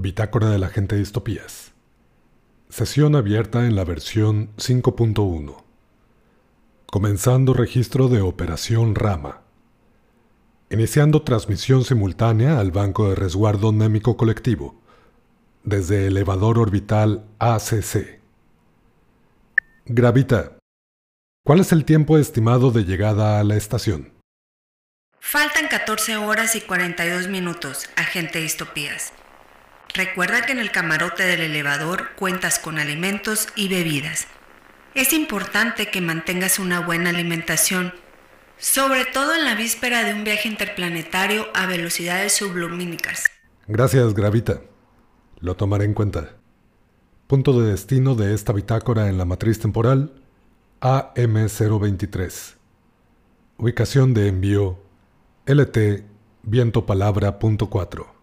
Bitácora de la gente distopías. Sesión abierta en la versión 5.1. Comenzando registro de Operación Rama. Iniciando transmisión simultánea al Banco de Resguardo Némico Colectivo. Desde elevador orbital ACC. Gravita. ¿Cuál es el tiempo estimado de llegada a la estación? Faltan 14 horas y 42 minutos, agente Distopías. Recuerda que en el camarote del elevador cuentas con alimentos y bebidas. Es importante que mantengas una buena alimentación, sobre todo en la víspera de un viaje interplanetario a velocidades sublumínicas. Gracias, Gravita. Lo tomaré en cuenta. Punto de destino de esta bitácora en la matriz temporal AM023. Ubicación de envío LT vientopalabra.4.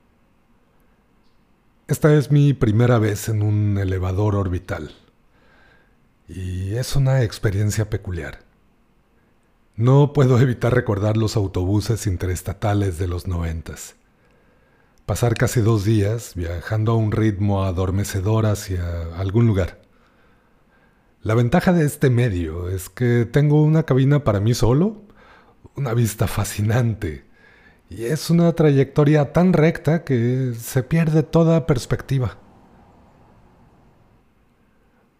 Esta es mi primera vez en un elevador orbital. Y es una experiencia peculiar. No puedo evitar recordar los autobuses interestatales de los noventas. Pasar casi dos días viajando a un ritmo adormecedor hacia algún lugar. La ventaja de este medio es que tengo una cabina para mí solo, una vista fascinante, y es una trayectoria tan recta que se pierde toda perspectiva.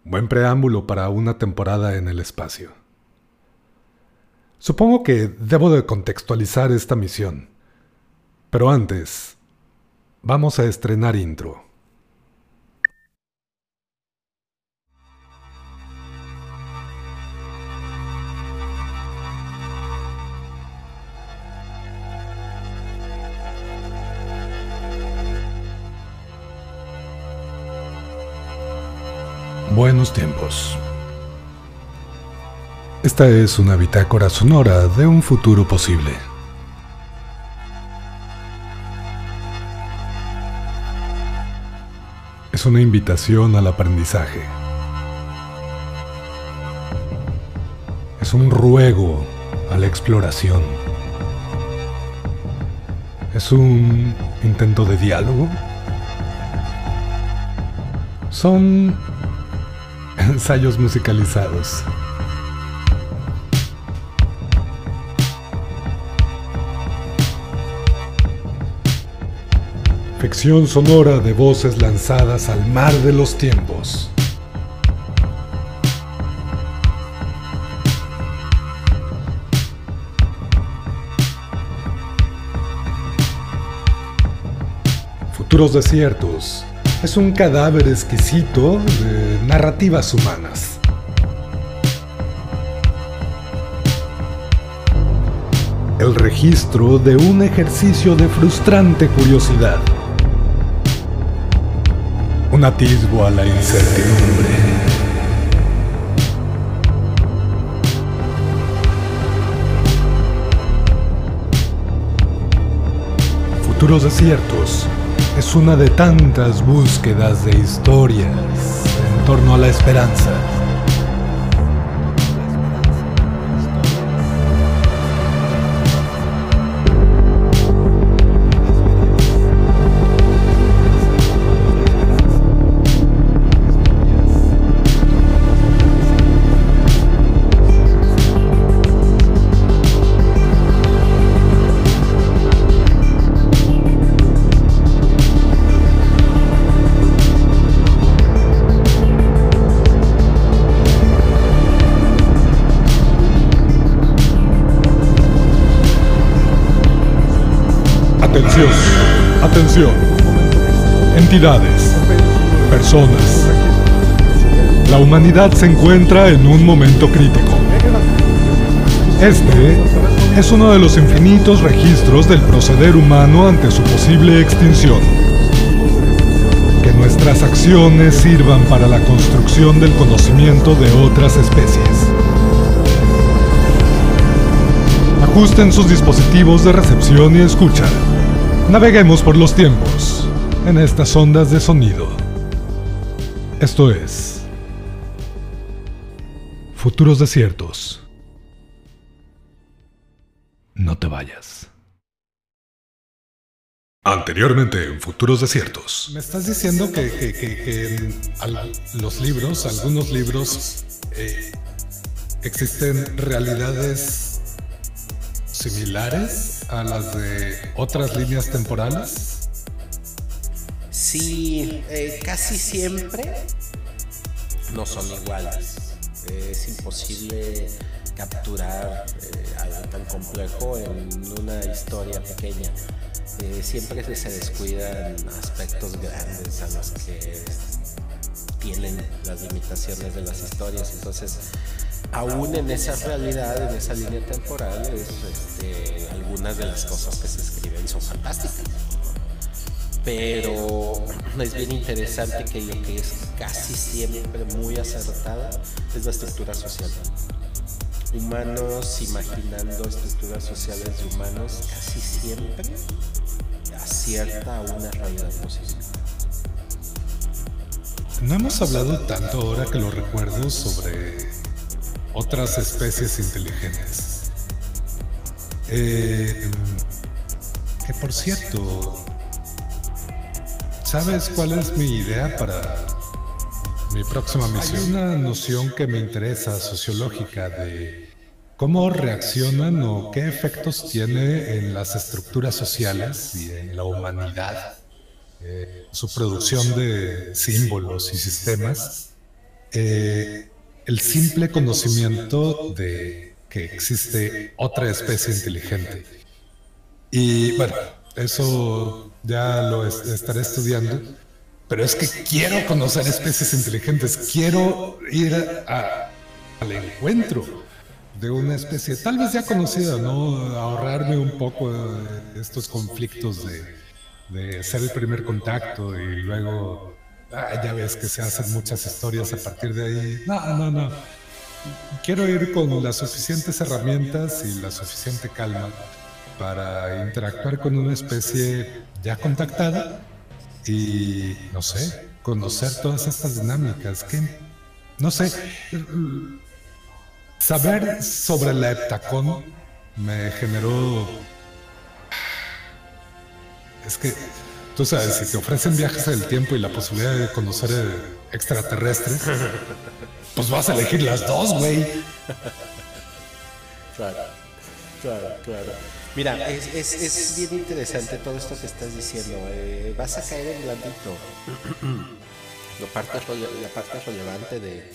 Buen preámbulo para una temporada en el espacio. Supongo que debo de contextualizar esta misión. Pero antes, vamos a estrenar intro. Buenos tiempos. Esta es una bitácora sonora de un futuro posible. Es una invitación al aprendizaje. Es un ruego a la exploración. Es un intento de diálogo. Son ensayos musicalizados. Ficción sonora de voces lanzadas al mar de los tiempos. Futuros desiertos, es un cadáver exquisito de narrativas humanas. El registro de un ejercicio de frustrante curiosidad. Un atisbo a la incertidumbre. Futuros desiertos es una de tantas búsquedas de historias en torno a la esperanza. Entidades, personas. La humanidad se encuentra en un momento crítico. Este es uno de los infinitos registros del proceder humano ante su posible extinción. Que nuestras acciones sirvan para la construcción del conocimiento de otras especies. Ajusten sus dispositivos de recepción y escucha. Naveguemos por los tiempos en estas ondas de sonido. Esto es Futuros Desiertos. No te vayas. Anteriormente en Futuros Desiertos. Me estás diciendo que, en los libros, algunos libros, eh, existen realidades similares a las de otras líneas temporales. Sí, eh, casi siempre no son iguales. es imposible capturar eh, algo tan complejo en una historia pequeña. Eh, siempre se descuidan aspectos grandes a los que tienen las limitaciones de las historias. Entonces, aún en esa realidad, en esa línea temporal, este, algunas de las cosas que se escriben son fantásticas. Pero es bien interesante que lo que es casi siempre muy acertada es la estructura social humanos imaginando estructuras sociales de humanos casi siempre acierta a una realidad posible. No hemos hablado tanto ahora que lo recuerdo sobre otras especies inteligentes. Eh, que por cierto, ¿sabes cuál es mi idea para mi próxima misión? Hay una noción que me interesa, sociológica, de cómo reaccionan o qué efectos tiene en las estructuras sociales y en la humanidad eh, su producción de símbolos y sistemas, eh, el simple conocimiento de que existe otra especie inteligente. Y bueno, eso ya lo estaré estudiando, pero es que quiero conocer especies inteligentes, quiero ir al encuentro de una especie tal vez ya conocida, ¿no? Ahorrarme un poco estos conflictos de, de ser el primer contacto y luego ah, ya ves que se hacen muchas historias a partir de ahí. No, no, no. Quiero ir con las suficientes herramientas y la suficiente calma para interactuar con una especie ya contactada y, no sé, conocer todas estas dinámicas. Que, no sé, Saber sobre la heptacón me generó... Es que, tú sabes, si te ofrecen viajes del tiempo y la posibilidad de conocer extraterrestres, pues vas a elegir las dos, güey. Claro, claro, claro. Mira, es, es, es, bien interesante todo esto que estás diciendo. Eh, vas a caer en blandito. la parte, la parte relevante de,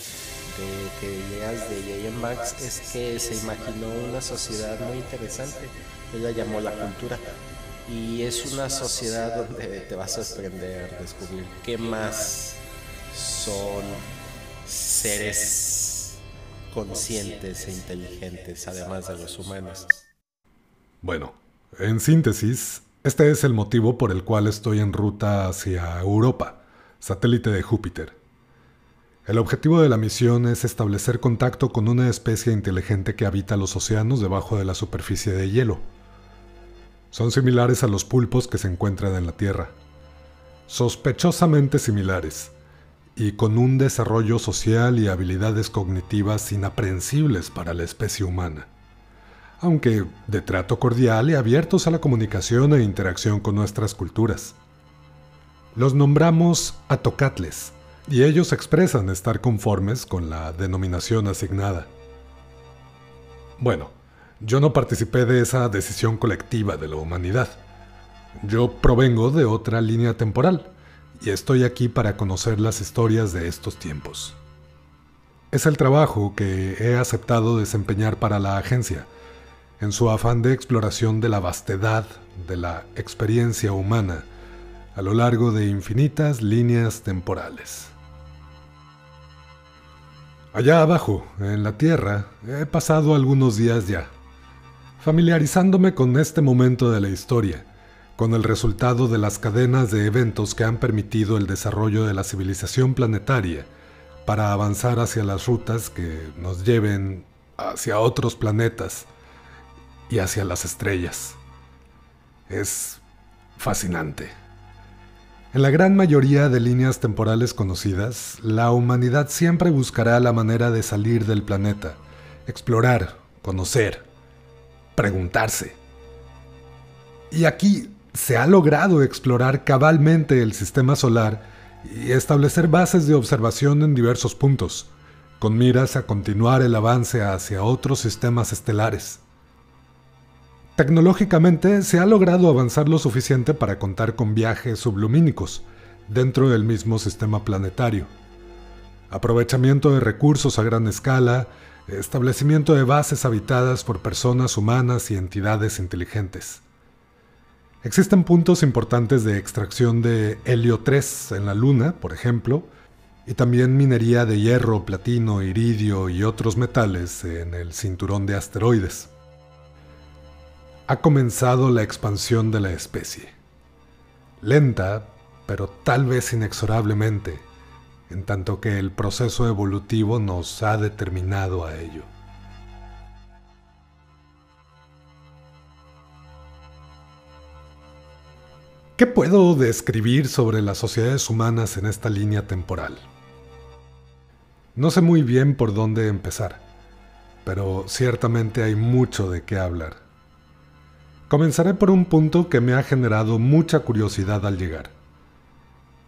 que leas de J.M. Max es que se imaginó una sociedad muy interesante, ella llamó la cultura. Y es una sociedad donde te va a sorprender descubrir qué más son seres conscientes e inteligentes, además de los humanos. Bueno, en síntesis, este es el motivo por el cual estoy en ruta hacia Europa, satélite de Júpiter. El objetivo de la misión es establecer contacto con una especie inteligente que habita los océanos debajo de la superficie de hielo. Son similares a los pulpos que se encuentran en la Tierra. Sospechosamente similares, y con un desarrollo social y habilidades cognitivas inaprensibles para la especie humana, aunque de trato cordial y abiertos a la comunicación e interacción con nuestras culturas. Los nombramos atocatles y ellos expresan estar conformes con la denominación asignada. Bueno, yo no participé de esa decisión colectiva de la humanidad. Yo provengo de otra línea temporal y estoy aquí para conocer las historias de estos tiempos. Es el trabajo que he aceptado desempeñar para la agencia, en su afán de exploración de la vastedad de la experiencia humana a lo largo de infinitas líneas temporales. Allá abajo, en la Tierra, he pasado algunos días ya, familiarizándome con este momento de la historia, con el resultado de las cadenas de eventos que han permitido el desarrollo de la civilización planetaria para avanzar hacia las rutas que nos lleven hacia otros planetas y hacia las estrellas. Es fascinante. En la gran mayoría de líneas temporales conocidas, la humanidad siempre buscará la manera de salir del planeta, explorar, conocer, preguntarse. Y aquí se ha logrado explorar cabalmente el sistema solar y establecer bases de observación en diversos puntos, con miras a continuar el avance hacia otros sistemas estelares. Tecnológicamente se ha logrado avanzar lo suficiente para contar con viajes sublumínicos dentro del mismo sistema planetario. Aprovechamiento de recursos a gran escala, establecimiento de bases habitadas por personas humanas y entidades inteligentes. Existen puntos importantes de extracción de helio 3 en la Luna, por ejemplo, y también minería de hierro, platino, iridio y otros metales en el cinturón de asteroides. Ha comenzado la expansión de la especie. Lenta, pero tal vez inexorablemente, en tanto que el proceso evolutivo nos ha determinado a ello. ¿Qué puedo describir sobre las sociedades humanas en esta línea temporal? No sé muy bien por dónde empezar, pero ciertamente hay mucho de qué hablar. Comenzaré por un punto que me ha generado mucha curiosidad al llegar.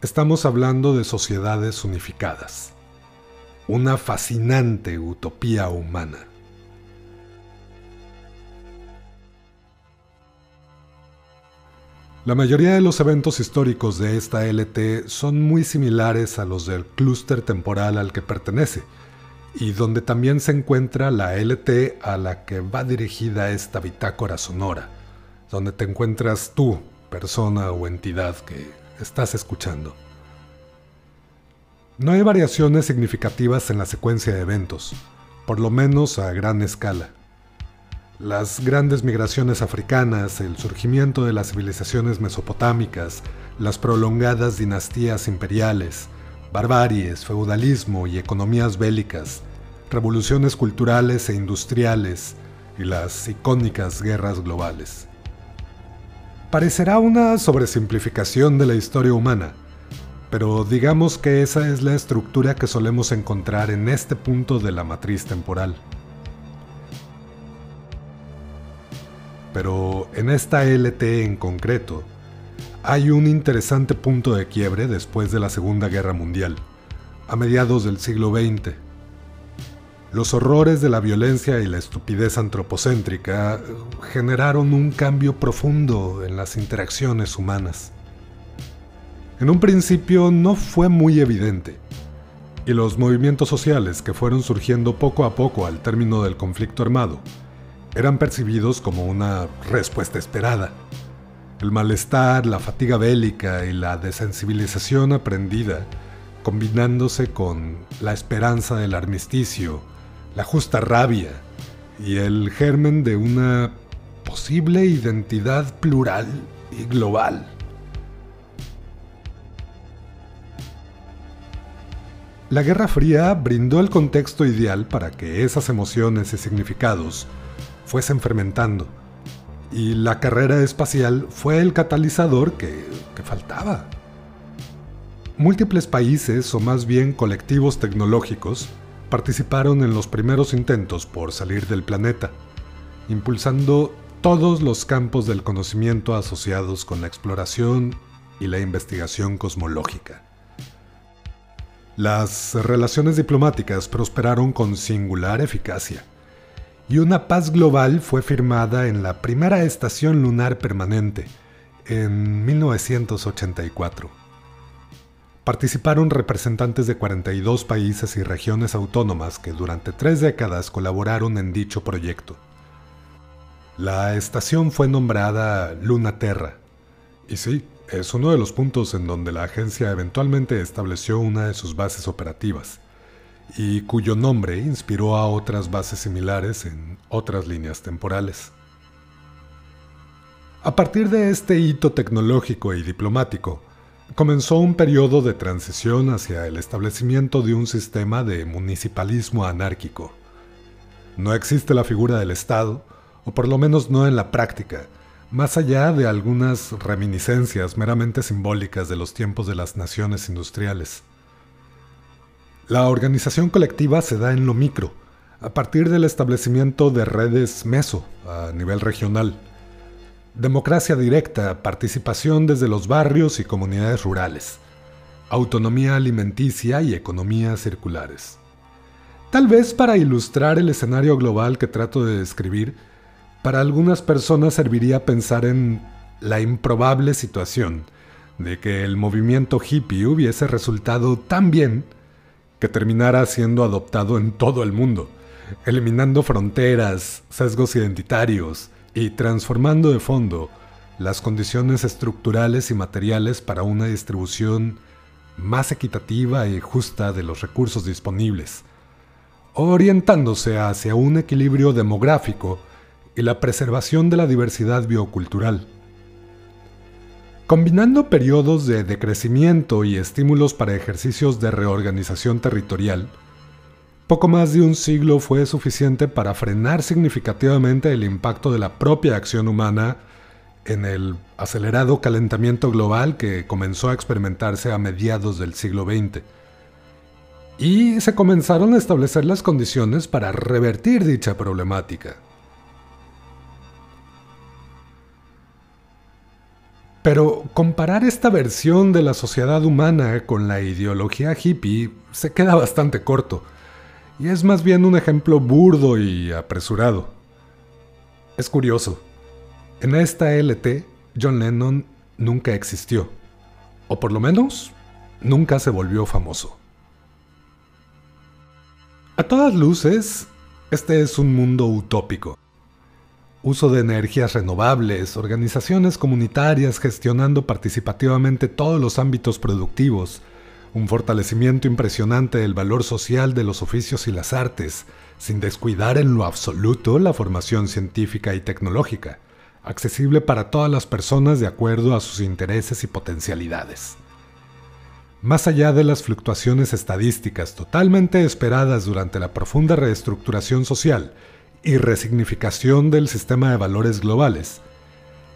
Estamos hablando de sociedades unificadas, una fascinante utopía humana. La mayoría de los eventos históricos de esta LT son muy similares a los del clúster temporal al que pertenece, y donde también se encuentra la LT a la que va dirigida esta bitácora sonora, donde te encuentras tú, persona o entidad que estás escuchando. No hay variaciones significativas en la secuencia de eventos, por lo menos a gran escala. Las grandes migraciones africanas, el surgimiento de las civilizaciones mesopotámicas, las prolongadas dinastías imperiales, barbaries, feudalismo y economías bélicas, revoluciones culturales e industriales y las icónicas guerras globales. Parecerá una sobresimplificación de la historia humana, pero digamos que esa es la estructura que solemos encontrar en este punto de la matriz temporal. pero en esta LT en concreto, hay un interesante punto de quiebre después de la Segunda Guerra Mundial, a mediados del siglo XX. Los horrores de la violencia y la estupidez antropocéntrica generaron un cambio profundo en las interacciones humanas. En un principio no fue muy evidente, y los movimientos sociales que fueron surgiendo poco a poco al término del conflicto armado eran percibidos como una respuesta esperada. El malestar, la fatiga bélica y la desensibilización aprendida, combinándose con la esperanza del armisticio, la justa rabia y el germen de una posible identidad plural y global. La Guerra Fría brindó el contexto ideal para que esas emociones y significados fuesen fermentando. Y la carrera espacial fue el catalizador que, que faltaba. Múltiples países, o más bien colectivos tecnológicos, participaron en los primeros intentos por salir del planeta, impulsando todos los campos del conocimiento asociados con la exploración y la investigación cosmológica. Las relaciones diplomáticas prosperaron con singular eficacia y una paz global fue firmada en la primera estación lunar permanente, en 1984. Participaron representantes de 42 países y regiones autónomas que durante tres décadas colaboraron en dicho proyecto. La estación fue nombrada Luna Terra, y sí, es uno de los puntos en donde la agencia eventualmente estableció una de sus bases operativas y cuyo nombre inspiró a otras bases similares en otras líneas temporales. A partir de este hito tecnológico y diplomático, comenzó un periodo de transición hacia el establecimiento de un sistema de municipalismo anárquico. No existe la figura del Estado, o por lo menos no en la práctica, más allá de algunas reminiscencias meramente simbólicas de los tiempos de las naciones industriales. La organización colectiva se da en lo micro, a partir del establecimiento de redes meso a nivel regional. Democracia directa, participación desde los barrios y comunidades rurales, autonomía alimenticia y economías circulares. Tal vez para ilustrar el escenario global que trato de describir, para algunas personas serviría pensar en la improbable situación de que el movimiento hippie hubiese resultado tan bien que terminara siendo adoptado en todo el mundo, eliminando fronteras, sesgos identitarios, y transformando de fondo las condiciones estructurales y materiales para una distribución más equitativa y justa de los recursos disponibles, orientándose hacia un equilibrio demográfico y la preservación de la diversidad biocultural. Combinando periodos de decrecimiento y estímulos para ejercicios de reorganización territorial, poco más de un siglo fue suficiente para frenar significativamente el impacto de la propia acción humana en el acelerado calentamiento global que comenzó a experimentarse a mediados del siglo XX. Y se comenzaron a establecer las condiciones para revertir dicha problemática. Pero comparar esta versión de la sociedad humana con la ideología hippie se queda bastante corto y es más bien un ejemplo burdo y apresurado. Es curioso, en esta LT John Lennon nunca existió, o por lo menos nunca se volvió famoso. A todas luces, este es un mundo utópico. Uso de energías renovables, organizaciones comunitarias gestionando participativamente todos los ámbitos productivos, un fortalecimiento impresionante del valor social de los oficios y las artes, sin descuidar en lo absoluto la formación científica y tecnológica, accesible para todas las personas de acuerdo a sus intereses y potencialidades. Más allá de las fluctuaciones estadísticas totalmente esperadas durante la profunda reestructuración social y resignificación del sistema de valores globales,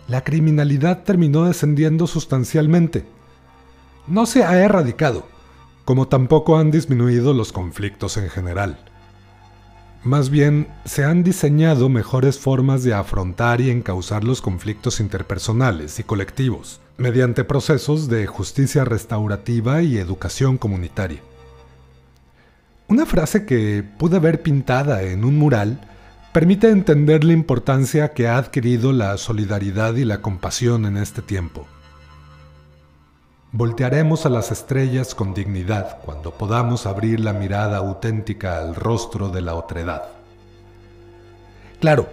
la criminalidad terminó descendiendo sustancialmente no se ha erradicado, como tampoco han disminuido los conflictos en general. Más bien, se han diseñado mejores formas de afrontar y encauzar los conflictos interpersonales y colectivos, mediante procesos de justicia restaurativa y educación comunitaria. Una frase que pude ver pintada en un mural permite entender la importancia que ha adquirido la solidaridad y la compasión en este tiempo. Voltearemos a las estrellas con dignidad cuando podamos abrir la mirada auténtica al rostro de la otredad. Claro,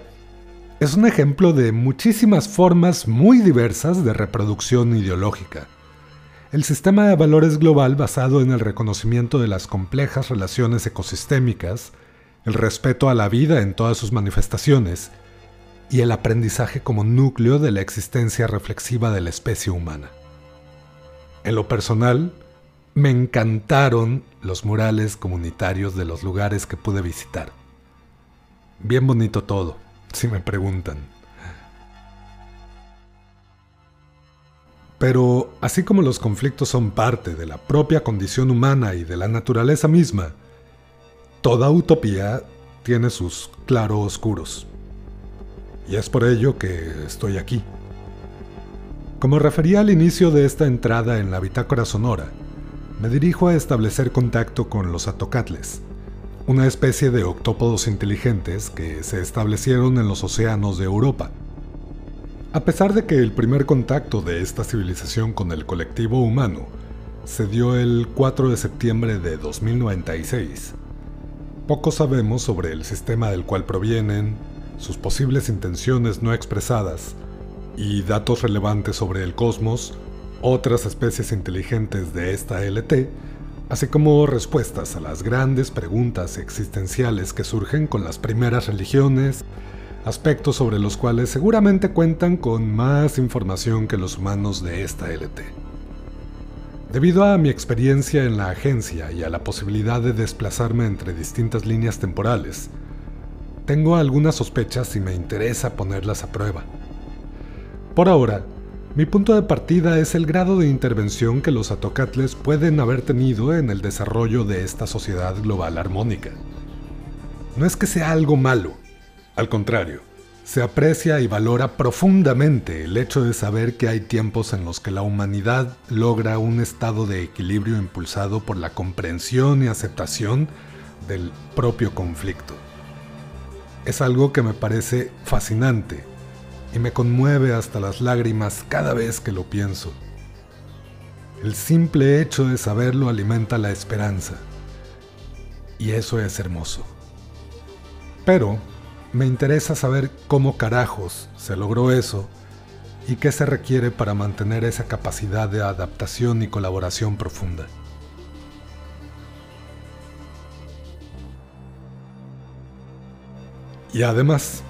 es un ejemplo de muchísimas formas muy diversas de reproducción ideológica. El sistema de valores global basado en el reconocimiento de las complejas relaciones ecosistémicas, el respeto a la vida en todas sus manifestaciones y el aprendizaje como núcleo de la existencia reflexiva de la especie humana. En lo personal, me encantaron los murales comunitarios de los lugares que pude visitar. Bien bonito todo, si me preguntan. Pero así como los conflictos son parte de la propia condición humana y de la naturaleza misma, toda utopía tiene sus claroscuros. Y es por ello que estoy aquí. Como refería al inicio de esta entrada en la bitácora sonora, me dirijo a establecer contacto con los atocatles, una especie de octópodos inteligentes que se establecieron en los océanos de Europa. A pesar de que el primer contacto de esta civilización con el colectivo humano se dio el 4 de septiembre de 2096, poco sabemos sobre el sistema del cual provienen, sus posibles intenciones no expresadas, y datos relevantes sobre el cosmos, otras especies inteligentes de esta LT, así como respuestas a las grandes preguntas existenciales que surgen con las primeras religiones, aspectos sobre los cuales seguramente cuentan con más información que los humanos de esta LT. Debido a mi experiencia en la agencia y a la posibilidad de desplazarme entre distintas líneas temporales, tengo algunas sospechas y me interesa ponerlas a prueba. Por ahora, mi punto de partida es el grado de intervención que los atocatles pueden haber tenido en el desarrollo de esta sociedad global armónica. No es que sea algo malo, al contrario, se aprecia y valora profundamente el hecho de saber que hay tiempos en los que la humanidad logra un estado de equilibrio impulsado por la comprensión y aceptación del propio conflicto. Es algo que me parece fascinante y me conmueve hasta las lágrimas cada vez que lo pienso. El simple hecho de saberlo alimenta la esperanza. Y eso es hermoso. Pero me interesa saber cómo carajos se logró eso y qué se requiere para mantener esa capacidad de adaptación y colaboración profunda. Y además,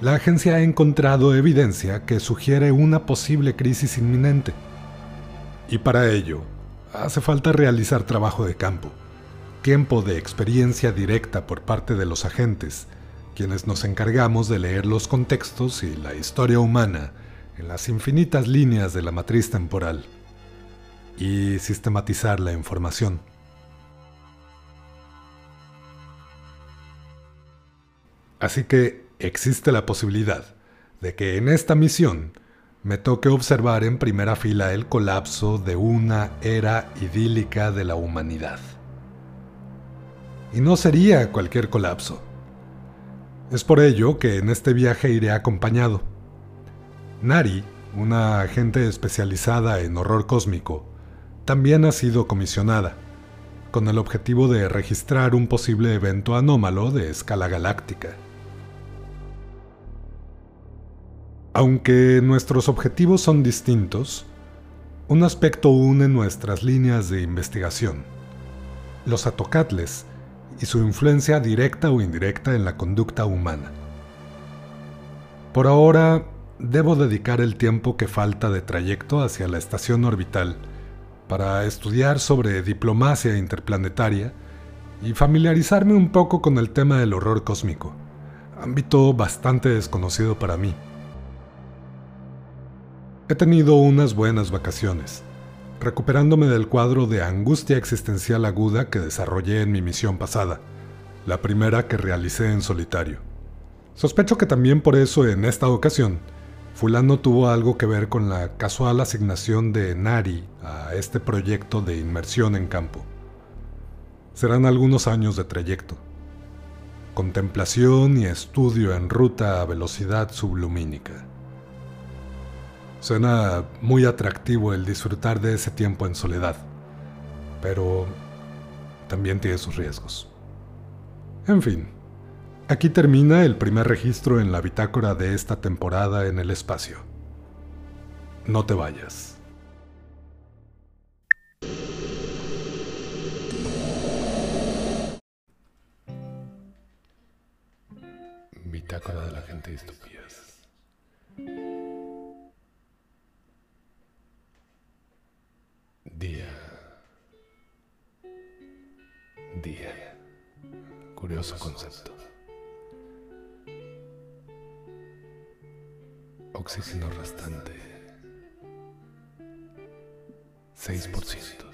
la agencia ha encontrado evidencia que sugiere una posible crisis inminente. Y para ello, hace falta realizar trabajo de campo, tiempo de experiencia directa por parte de los agentes, quienes nos encargamos de leer los contextos y la historia humana en las infinitas líneas de la matriz temporal y sistematizar la información. Así que existe la posibilidad de que en esta misión me toque observar en primera fila el colapso de una era idílica de la humanidad. Y no sería cualquier colapso. Es por ello que en este viaje iré acompañado. Nari, una agente especializada en horror cósmico, también ha sido comisionada, con el objetivo de registrar un posible evento anómalo de escala galáctica. Aunque nuestros objetivos son distintos, un aspecto une nuestras líneas de investigación. Los atocatles y su influencia directa o indirecta en la conducta humana. Por ahora, debo dedicar el tiempo que falta de trayecto hacia la estación orbital para estudiar sobre diplomacia interplanetaria y familiarizarme un poco con el tema del horror cósmico, ámbito bastante desconocido para mí. He tenido unas buenas vacaciones recuperándome del cuadro de angustia existencial aguda que desarrollé en mi misión pasada, la primera que realicé en solitario. Sospecho que también por eso en esta ocasión, fulano tuvo algo que ver con la casual asignación de Nari a este proyecto de inmersión en campo. Serán algunos años de trayecto. Contemplación y estudio en ruta a velocidad sublumínica. Suena muy atractivo el disfrutar de ese tiempo en soledad, pero también tiene sus riesgos. En fin, aquí termina el primer registro en la bitácora de esta temporada en el espacio. No te vayas. Bitácora de la gente estúpidas. Día. Día. Curioso concepto. Oxígeno restante. 6%.